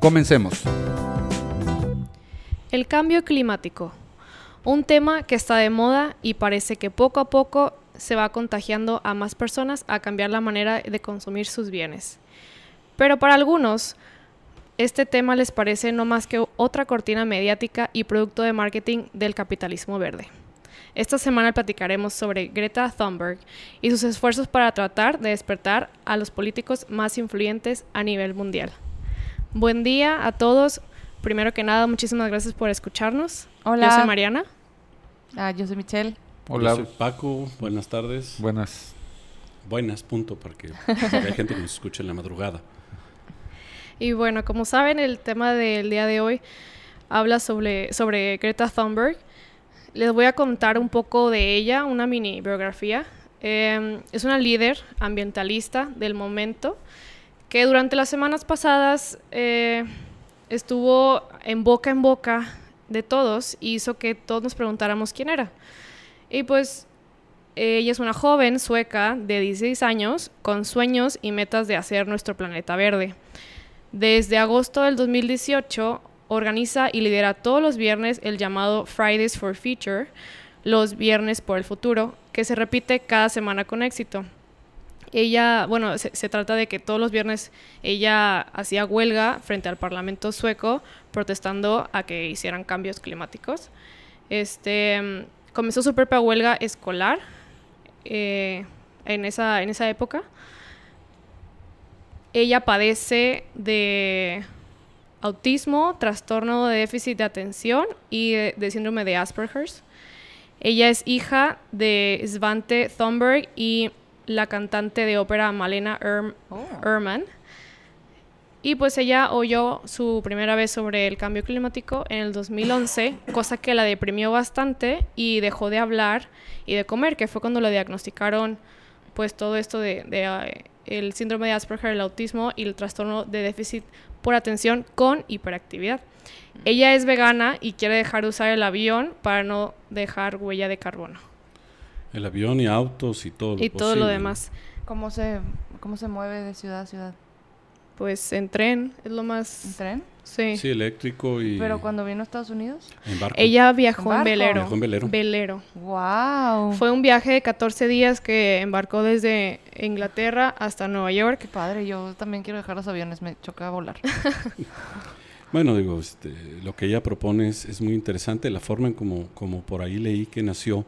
Comencemos. El cambio climático. Un tema que está de moda y parece que poco a poco se va contagiando a más personas a cambiar la manera de consumir sus bienes. Pero para algunos, este tema les parece no más que otra cortina mediática y producto de marketing del capitalismo verde. Esta semana platicaremos sobre Greta Thunberg y sus esfuerzos para tratar de despertar a los políticos más influyentes a nivel mundial. Buen día a todos. Primero que nada, muchísimas gracias por escucharnos. Hola. Yo soy Mariana. Ah, yo soy Michelle. Hola. Yo soy Paco. Buenas tardes. Buenas. Buenas, punto, porque hay gente que nos escucha en la madrugada. Y bueno, como saben, el tema del día de hoy habla sobre, sobre Greta Thunberg. Les voy a contar un poco de ella, una mini biografía. Eh, es una líder ambientalista del momento que durante las semanas pasadas eh, estuvo en boca en boca de todos y hizo que todos nos preguntáramos quién era. Y pues ella es una joven sueca de 16 años con sueños y metas de hacer nuestro planeta verde. Desde agosto del 2018 organiza y lidera todos los viernes el llamado Fridays for Future, los viernes por el futuro, que se repite cada semana con éxito. Ella, bueno, se, trata de que todos los viernes ella hacía huelga frente al Parlamento sueco protestando a que hicieran cambios climáticos. Este, comenzó su propia huelga escolar eh, en, esa, en esa época. Ella padece de autismo, trastorno de déficit de atención y de, de síndrome de Asperger's. Ella es hija de Svante Thunberg y la cantante de ópera Malena Erm oh. Erman. Y pues ella oyó su primera vez sobre el cambio climático en el 2011, cosa que la deprimió bastante y dejó de hablar y de comer, que fue cuando le diagnosticaron pues todo esto de, de uh, el síndrome de Asperger, el autismo y el trastorno de déficit por atención con hiperactividad. Ella es vegana y quiere dejar de usar el avión para no dejar huella de carbono. El avión y autos y todo lo Y todo lo demás. ¿Cómo se, ¿Cómo se mueve de ciudad a ciudad? Pues en tren, es lo más... ¿En tren? Sí. Sí, eléctrico y... ¿Pero cuando vino a Estados Unidos? En barco. Ella viajó ¿En velero. Viajó en velero. Velero. ¡Wow! Fue un viaje de 14 días que embarcó desde Inglaterra hasta Nueva York. Qué padre, yo también quiero dejar los aviones, me choca volar. Bueno, digo, este, lo que ella propone es, es, muy interesante, la forma en como, como por ahí leí que nació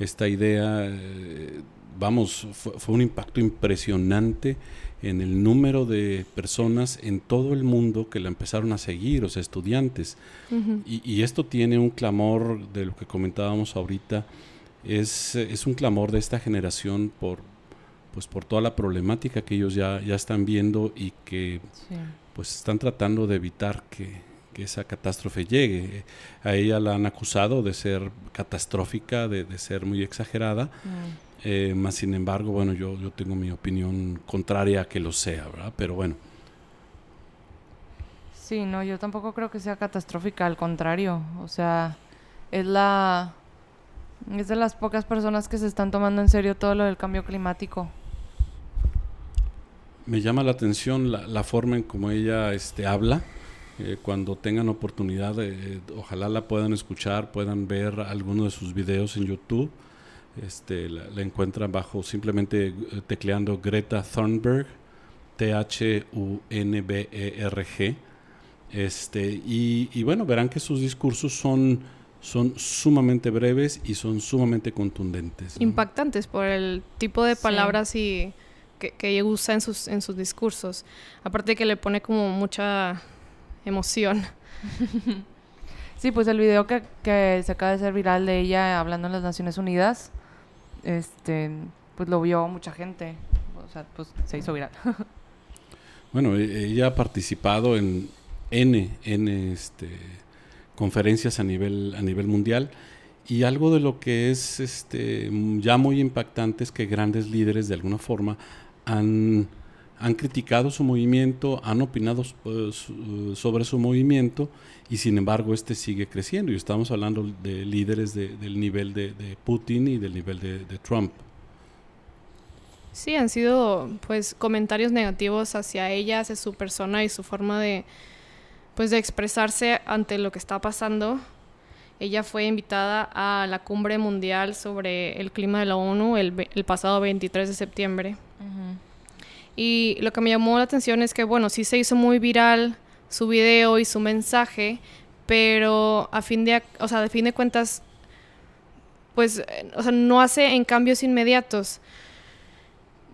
esta idea, eh, vamos, fue, fue, un impacto impresionante en el número de personas en todo el mundo que la empezaron a seguir, o sea, estudiantes. Uh -huh. y, y, esto tiene un clamor de lo que comentábamos ahorita, es, es un clamor de esta generación por, pues, por toda la problemática que ellos ya, ya están viendo y que sí. pues están tratando de evitar que, que, esa catástrofe llegue. A ella la han acusado de ser catastrófica, de, de ser muy exagerada. Mm. Eh, más sin embargo, bueno, yo, yo tengo mi opinión contraria a que lo sea, ¿verdad? Pero bueno. Sí, no, yo tampoco creo que sea catastrófica, al contrario. O sea, es la. Es de las pocas personas que se están tomando en serio todo lo del cambio climático. Me llama la atención la, la forma en cómo ella este, habla. Eh, cuando tengan oportunidad, eh, ojalá la puedan escuchar, puedan ver algunos de sus videos en YouTube. Este, la, la, encuentran bajo simplemente eh, tecleando Greta Thunberg, T-H-U-N-B-E-R-G. Este, y, y, bueno, verán que sus discursos son, son sumamente breves y son sumamente contundentes. ¿no? Impactantes por el tipo de palabras sí. y que, que, usa en sus, en sus discursos. Aparte que le pone como mucha emoción. Sí, pues el video que, que se acaba de hacer viral de ella hablando en las Naciones Unidas, este, pues lo vio mucha gente. O sea, pues se hizo viral. bueno, ella ha participado en, N, N este, conferencias a nivel, a nivel mundial. Y algo de lo que es este, ya muy impactante es que grandes líderes de alguna forma han, han criticado su movimiento, han opinado eh, sobre su movimiento y sin embargo este sigue creciendo. Y estamos hablando de líderes del nivel de, Putin y del nivel de, de, Trump. Sí, han sido pues comentarios negativos hacia ella, hacia su persona y su forma de pues de expresarse ante lo que está pasando. Ella fue invitada a la cumbre mundial sobre el clima de la ONU el, el pasado 23 de septiembre. Y lo que me llamó la atención es que, bueno, sí se hizo muy viral su video y su mensaje, pero a fin de, o sea, de fin de cuentas, pues, eh, o sea, no hace en cambios inmediatos.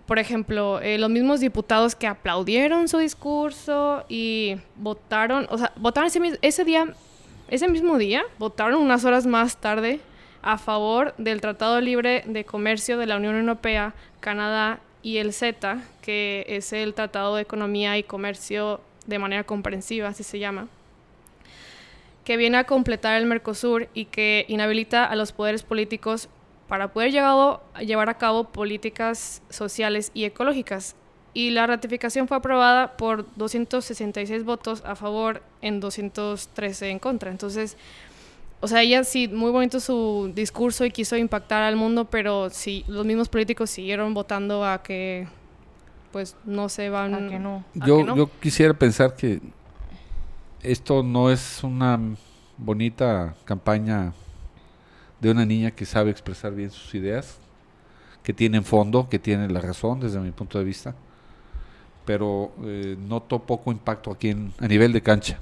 Por ejemplo, eh, los mismos diputados que aplaudieron su discurso y votaron, o sea, votaron ese, ese día, ese mismo día, votaron unas horas más tarde a favor del Tratado Libre de Comercio de la Unión Europea, Canadá y el CETA, que es el Tratado de Economía y Comercio de manera comprensiva, así se llama, que viene a completar el Mercosur y que inhabilita a los poderes políticos para poder llevar a cabo políticas sociales y ecológicas. Y la ratificación fue aprobada por 266 votos a favor en 213 en contra. Entonces, o sea, ella sí, muy bonito su discurso y quiso impactar al mundo, pero sí, los mismos políticos siguieron votando a que pues no se van a que no. Yo, yo quisiera pensar que esto no es una bonita campaña de una niña que sabe expresar bien sus ideas, que tiene fondo, que tiene la razón desde mi punto de vista, pero eh, noto poco impacto aquí en, a nivel de cancha.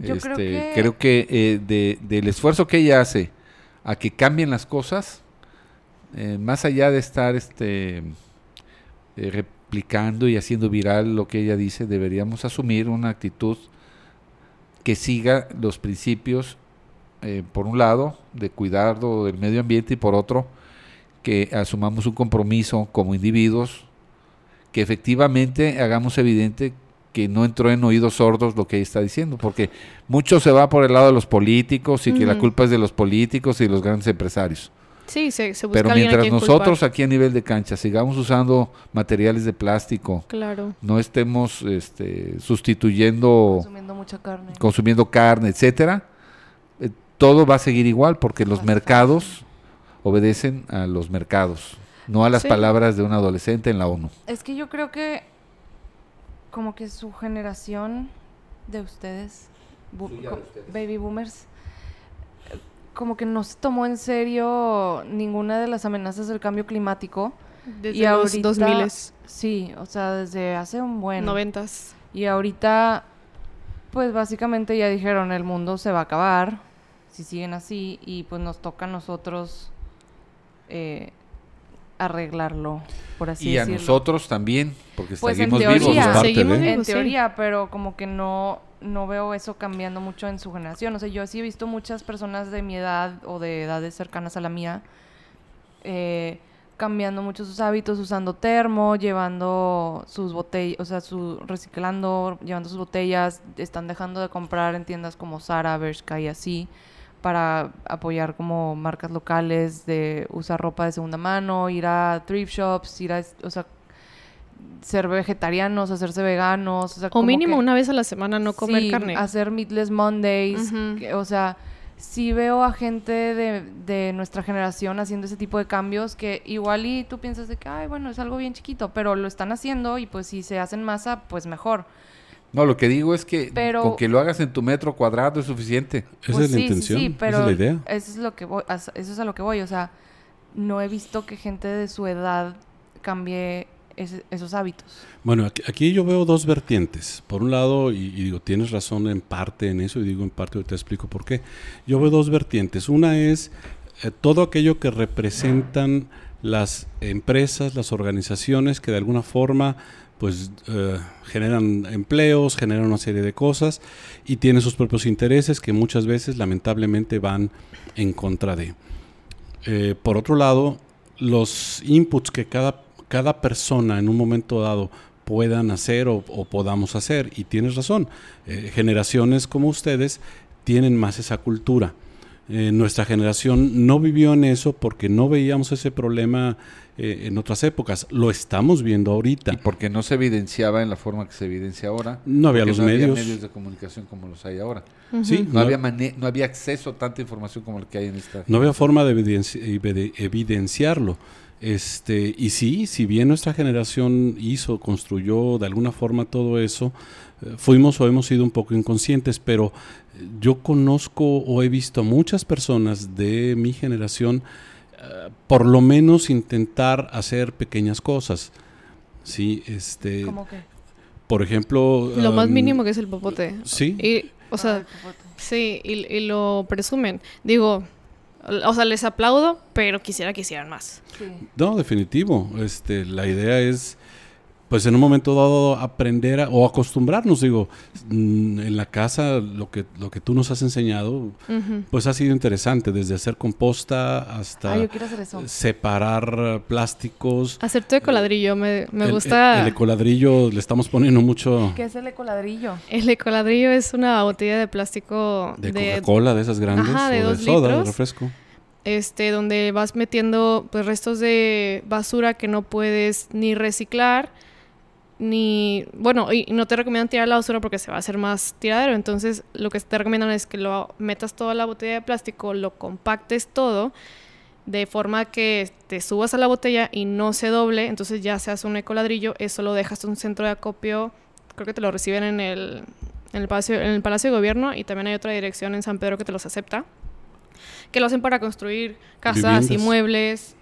Yo creo este, que, creo que eh, de, del esfuerzo que ella hace a que cambien las cosas, eh, más allá de estar este eh, replicando y haciendo viral lo que ella dice, deberíamos asumir una actitud que siga los principios, por un lado, de cuidado del medio ambiente y por otro, que asumamos un compromiso como individuos, que efectivamente hagamos evidente que no entró en oídos sordos lo que ella está diciendo, porque mucho se va por el lado de los políticos y que la culpa es de los políticos y los grandes empresarios. Sí, se, busca Pero mientras nosotros aquí a nivel de cancha sigamos usando materiales de plástico, claro. no estemos este, sustituyendo, consumiendo mucha carne, consumiendo carne, etcétera, eh, todo va a seguir igual porque los mercados obedecen a los mercados, no a las palabras de un adolescente en la ONU. Es que yo creo que como que su generación de ustedes, baby boomers, como que no se tomó en serio ninguna de las amenazas del cambio climático. Desde y los ahorita, 2000 Sí, o sea, desde hace un buen... Noventas. Y ahorita, pues básicamente ya dijeron, el mundo se va a acabar si siguen así y pues nos toca a nosotros eh, arreglarlo, por así decirlo. Y a nosotros también, porque pues seguimos vivos. en teoría, pero como que no no veo eso cambiando mucho en su generación. O sea, yo sí he visto muchas personas de mi edad o de edades cercanas a la mía eh, cambiando mucho sus hábitos, usando termo, llevando sus botellas, o sea, su, reciclando, llevando sus botellas, están dejando de comprar en tiendas como Zara, Bershka y así para apoyar como marcas locales, de usar ropa de segunda mano, ir a thrift shops, ir a, o sea, ser vegetarianos, hacerse veganos. O, mínimo una vez a la semana no comer sí, carne. Hacer Meatless Mondays. o sea, sí veo a gente de, de, nuestra generación haciendo ese tipo de cambios que igual y tú piensas de que, ay, bueno, es algo bien chiquito, pero lo están haciendo y pues si se hacen masa, pues mejor. No, lo que digo es que con que lo hagas en tu metro cuadrado es suficiente. Esa pues es la intención, sí, pero esa es la idea. Eso es, lo que voy, eso es a lo que voy, o sea, no he visto que gente de su edad cambie esos hábitos. Bueno, aquí, yo veo dos vertientes. Por un lado, y, digo, tienes razón en parte en eso, y digo en parte, te explico por qué. Yo veo dos vertientes. Una es eh, todo aquello que representan las empresas, las organizaciones que de alguna forma pues eh, generan empleos, generan una serie de cosas y tienen sus propios intereses que muchas veces lamentablemente van en contra de. Eh, por otro lado, los inputs que cada cada persona en un momento dado puedan hacer o, podamos hacer. Y tienes razón, eh, generaciones como ustedes tienen más esa cultura. Eh, nuestra generación no vivió en eso porque no veíamos ese problema eh, en otras épocas. Lo estamos viendo ahorita. Y porque no se evidenciaba en la forma que se evidencia ahora. No había los medios. Había medios de comunicación como los hay ahora. Sí, no, había no había acceso a tanta información como el que hay en esta. No había forma de, de evidenciarlo. Este, y sí, si bien nuestra generación hizo, construyó de alguna forma todo eso, eh, fuimos o hemos sido un poco inconscientes, pero eh, yo conozco o he visto a muchas personas de mi generación eh, por lo menos intentar hacer pequeñas cosas. Sí, este ¿Cómo qué? Por ejemplo, lo más mínimo que es el popote. Sí. Y, o sea, sí, y, y lo presumen. Digo, o sea, les aplaudo, pero quisiera que hicieran más. No, definitivo. Este, la idea es pues en un momento dado aprender o acostumbrarnos, digo, mm, en la casa lo que, lo que tú nos has enseñado, pues ha sido interesante, desde hacer composta hasta separar plásticos. Hacer tu ecoladrillo, me, me gusta. El, ecoladrillo le estamos poniendo mucho... ¿Qué es el ecoladrillo? El ecoladrillo es una botella de plástico de, Coca-Cola, de esas grandes, de o de soda, de refresco este, donde vas metiendo pues restos de basura que no puedes ni reciclar ni, bueno, y no te recomiendan tirar la basura porque se va a hacer más tiradero, entonces lo que te recomiendan es que lo metas toda la botella de plástico, lo compactes todo, de forma que te subas a la botella y no se doble, entonces ya se hace un ecoladrillo, eso lo dejas en un centro de acopio, creo que te lo reciben en el, en el, palacio, en el Palacio de Gobierno y también hay otra dirección en San Pedro que te los acepta, que lo hacen para construir casas y muebles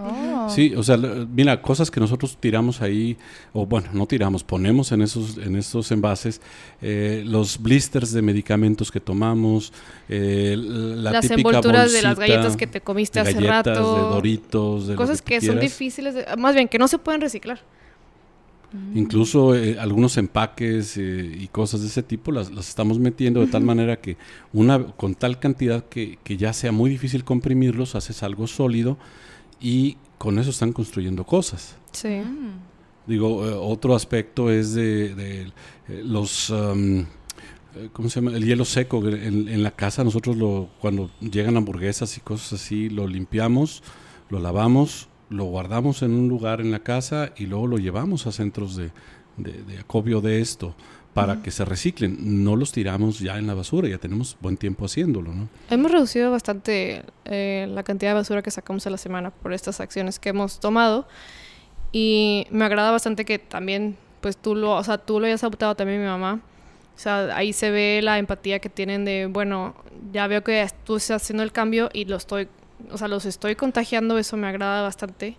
Oh. Sí, o sea, mira, cosas que nosotros tiramos ahí, o bueno, no tiramos, ponemos en esos, en estos envases, eh, los blisters de medicamentos que tomamos, eh, la las envolturas de las galletas que te comiste hace rato, de doritos, de cosas que, son difíciles, más bien que no se pueden reciclar. Incluso eh, algunos empaques y cosas de ese tipo las, las estamos metiendo de tal manera que una con tal cantidad que, que ya sea muy difícil comprimirlos, haces algo sólido y con eso están construyendo cosas. Sí. Digo, eh, otro aspecto es de, eh, los... Um, eh, ¿Cómo se llama? El hielo seco. En, la casa nosotros lo, cuando llegan hamburguesas y cosas así, lo limpiamos, lo lavamos, lo guardamos en un lugar en la casa y luego lo llevamos a centros de, de acopio de esto para que se reciclen. No los tiramos ya en la basura, ya tenemos buen tiempo haciéndolo, ¿no? Hemos reducido bastante eh, la cantidad de basura que sacamos a la semana por estas acciones que hemos tomado y me agrada bastante que también, pues tú lo, o sea, tú lo hayas adoptado también mi mamá. O sea, ahí se ve la empatía que tienen de, bueno, ya veo que tú estás haciendo el cambio y lo estoy, o sea, los estoy contagiando, eso me agrada bastante.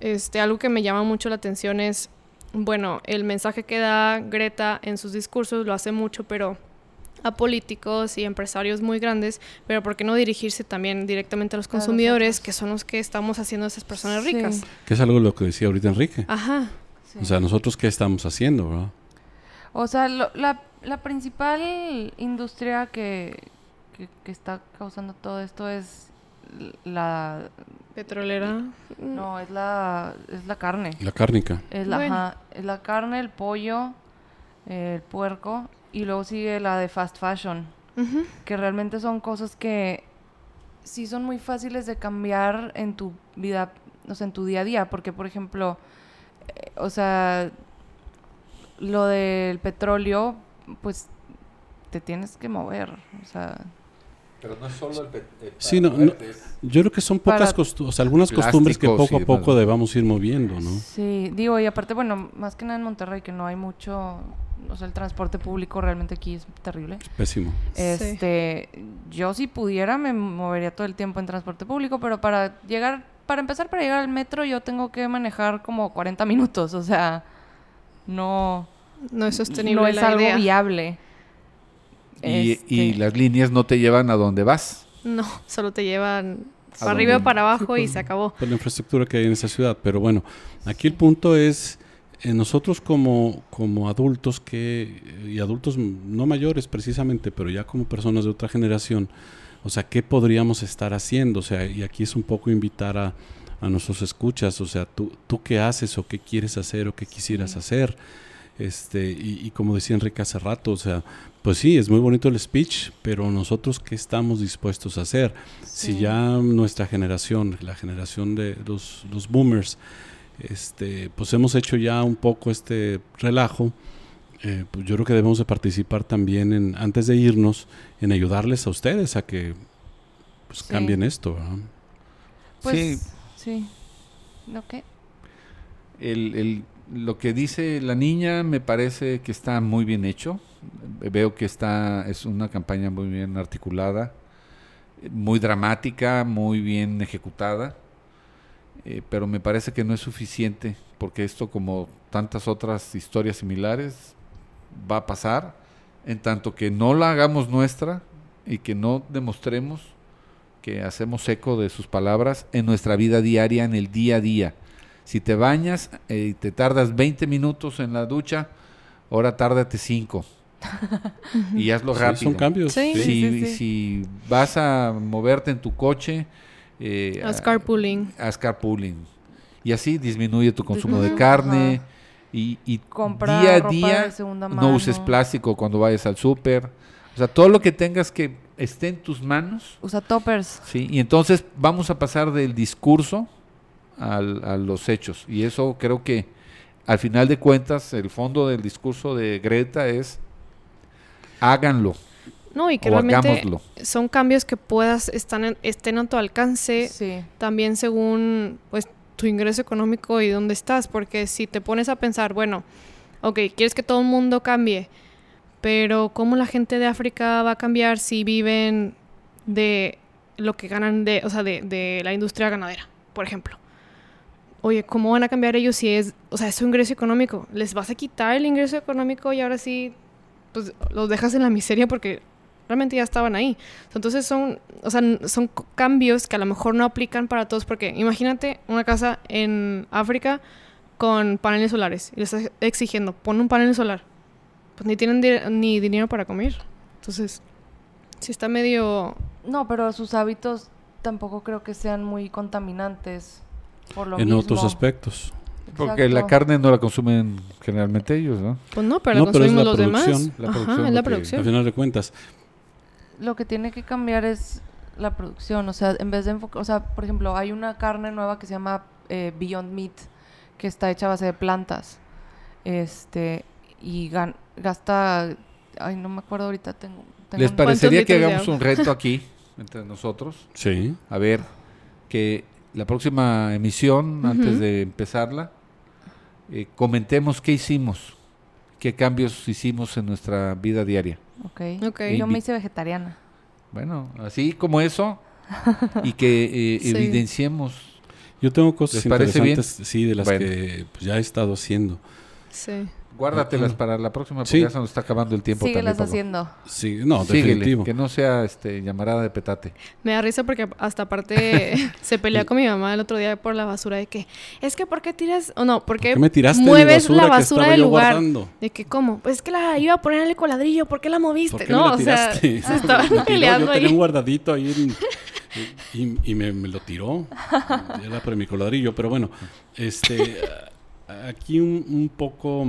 Este, algo que me llama mucho la atención es bueno, el mensaje que da Greta en sus discursos lo hace mucho, pero a políticos y empresarios muy grandes, pero ¿por qué no dirigirse también directamente a los consumidores, que son los que estamos haciendo esas personas ricas? Que es algo de lo que decía ahorita Enrique. Ajá. O sea, nosotros qué estamos haciendo, ¿verdad? O sea, la, la, principal industria que, que está causando todo esto es la petrolera. No, es la es la carne. La cárnica. Es la, es la carne, el pollo, el puerco y luego sigue la de fast fashion, que realmente son cosas que sí son muy fáciles de cambiar en tu vida, o sea, en tu día a día, porque por ejemplo, eh, o sea, lo del petróleo, pues te tienes que mover, o sea, pero no es solo el, sí, no, yo creo que son pocas costumbres, algunas costumbres que poco a poco debamos ir moviendo, ¿no? Sí, digo, y aparte, bueno, más que nada en Monterrey, que no hay mucho, o sea, el transporte público realmente aquí es terrible. pésimo. Este, yo si pudiera me movería todo el tiempo en transporte público, pero para llegar, para empezar, para llegar al metro yo tengo que manejar como 40 minutos, o sea, no... No es sostenible No es algo viable. Y, este las líneas no te llevan a donde vas. No, solo te llevan para arriba o para abajo y se acabó. Por la infraestructura que hay en esa ciudad. Pero bueno, aquí el punto es, eh, nosotros como, como adultos, que y adultos no mayores precisamente, pero ya como personas de otra generación, o sea, ¿qué podríamos estar haciendo? O sea, y aquí es un poco invitar a a nuestros escuchas, o sea, tú, tú qué haces o qué quieres hacer o qué quisieras hacer. Este, y, como decía Enrique hace rato, o sea, pues sí, es muy bonito el speech, pero nosotros qué estamos dispuestos a hacer. Si ya nuestra generación, la generación de los, los boomers, este, pues hemos hecho ya un poco este relajo, eh, pues yo creo que debemos de participar también en, antes de irnos, en ayudarles a ustedes a que pues, cambien esto. Pues, sí. Sí. ¿Lo qué? El, lo que dice la niña me parece que está muy bien hecho. Veo que está es una campaña muy bien articulada, muy dramática, muy bien ejecutada. Eh, pero me parece que no es suficiente porque esto como tantas otras historias similares va a pasar en tanto que no la hagamos nuestra y que no demostremos que hacemos eco de sus palabras en nuestra vida diaria, en el día a día. Si te bañas eh, y te tardas 20 minutos en la ducha, ahora tárdate 5. y hazlo rápido. son cambios. si, vas a moverte en tu coche, eh, haz carpooling. Haz carpooling. Y así disminuye tu consumo de carne. Y, y día a día no uses plástico cuando vayas al súper. O sea, todo lo que tengas que esté en tus manos. Usa toppers. Sí, y entonces vamos a pasar del discurso a los hechos. Y eso creo que al final de cuentas el fondo del discurso de Greta es háganlo. No, y que realmente son cambios que puedas están estén a tu alcance también según pues tu ingreso económico y dónde estás, porque si te pones a pensar, bueno, ok, quieres que todo el mundo cambie, pero ¿cómo la gente de África va a cambiar si viven de lo que ganan de, o sea, de, de la industria ganadera, por ejemplo? Oye, ¿cómo van a cambiar ellos si es, o sea, es su ingreso económico? ¿Les vas a quitar el ingreso económico y ahora sí, pues los dejas en la miseria porque realmente ya estaban ahí. Entonces son, o sea, son cambios que a lo mejor no aplican para todos porque imagínate una casa en África con paneles solares y le estás exigiendo, pon un panel solar pues ni tienen ni dinero para comer. Entonces, sí está medio... No, pero sus hábitos tampoco creo que sean muy contaminantes. Por lo en otros aspectos. Porque la carne no la consumen generalmente ellos, ¿no? Pues no, pero la consumimos los demás. La Ajá, es la producción. Al final de cuentas. Lo que tiene que cambiar es la producción. O sea, en vez de enfocar... O sea, por ejemplo, hay una carne nueva que se llama eh, Beyond Meat, que está hecha a base de plantas. Este, y gasta, ay, no me acuerdo ahorita, tengo... ¿Les parecería que hagamos un reto aquí entre nosotros? Sí. A ver, que la próxima emisión, antes de empezarla, eh, comentemos qué hicimos, qué cambios hicimos en nuestra vida diaria. Ok, okay. yo me hice vegetariana. Bueno, así como eso, y que eh, evidenciemos. Yo tengo cosas interesantes, sí, de las que pues, ya he estado haciendo. Sí. Guárdatelas para la próxima porque ya se nos está acabando el tiempo. Síguelas haciendo. Sí, no, definitivo. que no sea este llamarada de petate. Me da risa porque hasta aparte se pelea con mi mamá el otro día por la basura de que es que ¿por qué tiras o no, ¿por qué, me tiraste mueves la basura del lugar? De que cómo? Pues es que la iba a poner en el coladrillo, ¿por qué la moviste? no, o sea, se estaban peleando yo, tenía un guardadito ahí y, me, me, lo tiró. Era por mi coladrillo, pero bueno, este aquí un, un poco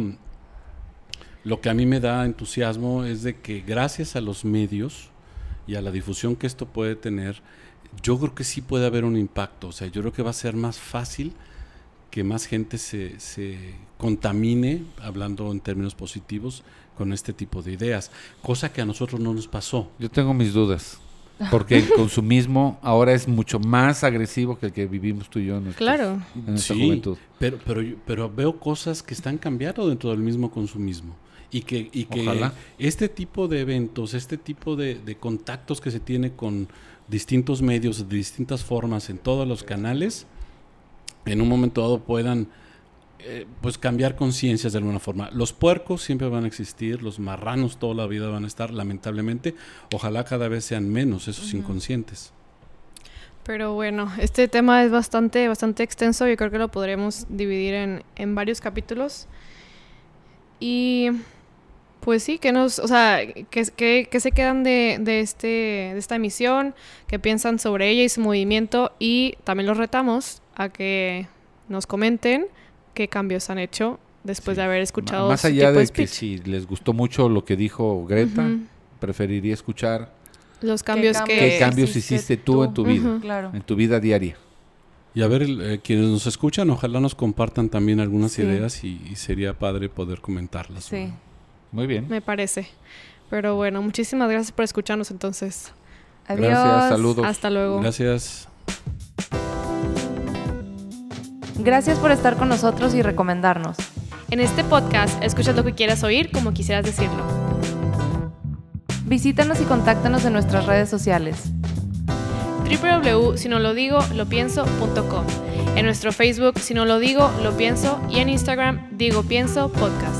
lo que a mí me da entusiasmo es de que gracias a los medios y a la difusión que esto puede tener, yo creo que sí puede haber un impacto. O sea, yo creo que va a ser más fácil que más gente se, se contamine, hablando en términos positivos, con este tipo de ideas, cosa que a nosotros no nos pasó. Yo tengo mis dudas. Porque el consumismo ahora es mucho más agresivo que el que vivimos tú y yo en, claro. nuestra juventud. Pero, pero, pero veo cosas que están cambiando dentro del mismo consumismo y que, y que este tipo de eventos, este tipo de, contactos que se tiene con distintos medios, de distintas formas, en todos los canales, en un momento dado puedan eh, pues cambiar conciencias de alguna forma. Los puercos siempre van a existir, los marranos toda la vida van a estar, lamentablemente. Ojalá cada vez sean menos esos inconscientes. Pero bueno, este tema es bastante, bastante extenso. Yo creo que lo podremos dividir en, en varios capítulos. Y pues sí, que nos, o sea, que, que, se quedan de, de, este, de esta emisión, que piensan sobre ella y su movimiento y también los retamos a que nos comenten qué cambios han hecho después Sí. de haber escuchado Más su allá tipo de que si les gustó mucho lo que dijo Greta, preferiría escuchar Los cambios cambios que... qué cambios hiciste tú, tú? en tu vida. Claro. en tu vida diaria. Y a ver, eh, quienes nos escuchan, ojalá nos compartan también algunas Sí. ideas y, y sería padre poder comentarlas. Sí. ¿no? Muy bien. Me parece. Pero bueno, muchísimas gracias por escucharnos entonces. Adiós. Gracias, saludos. Hasta luego. Gracias. Gracias por estar con nosotros y recomendarnos. En este podcast escuchas lo que quieras oír como quisieras decirlo. Visítanos y contáctanos en nuestras redes sociales. www.sinolodigo.lopienso.com En nuestro Facebook, si no lo digo, lo pienso y en Instagram, digo pienso podcast.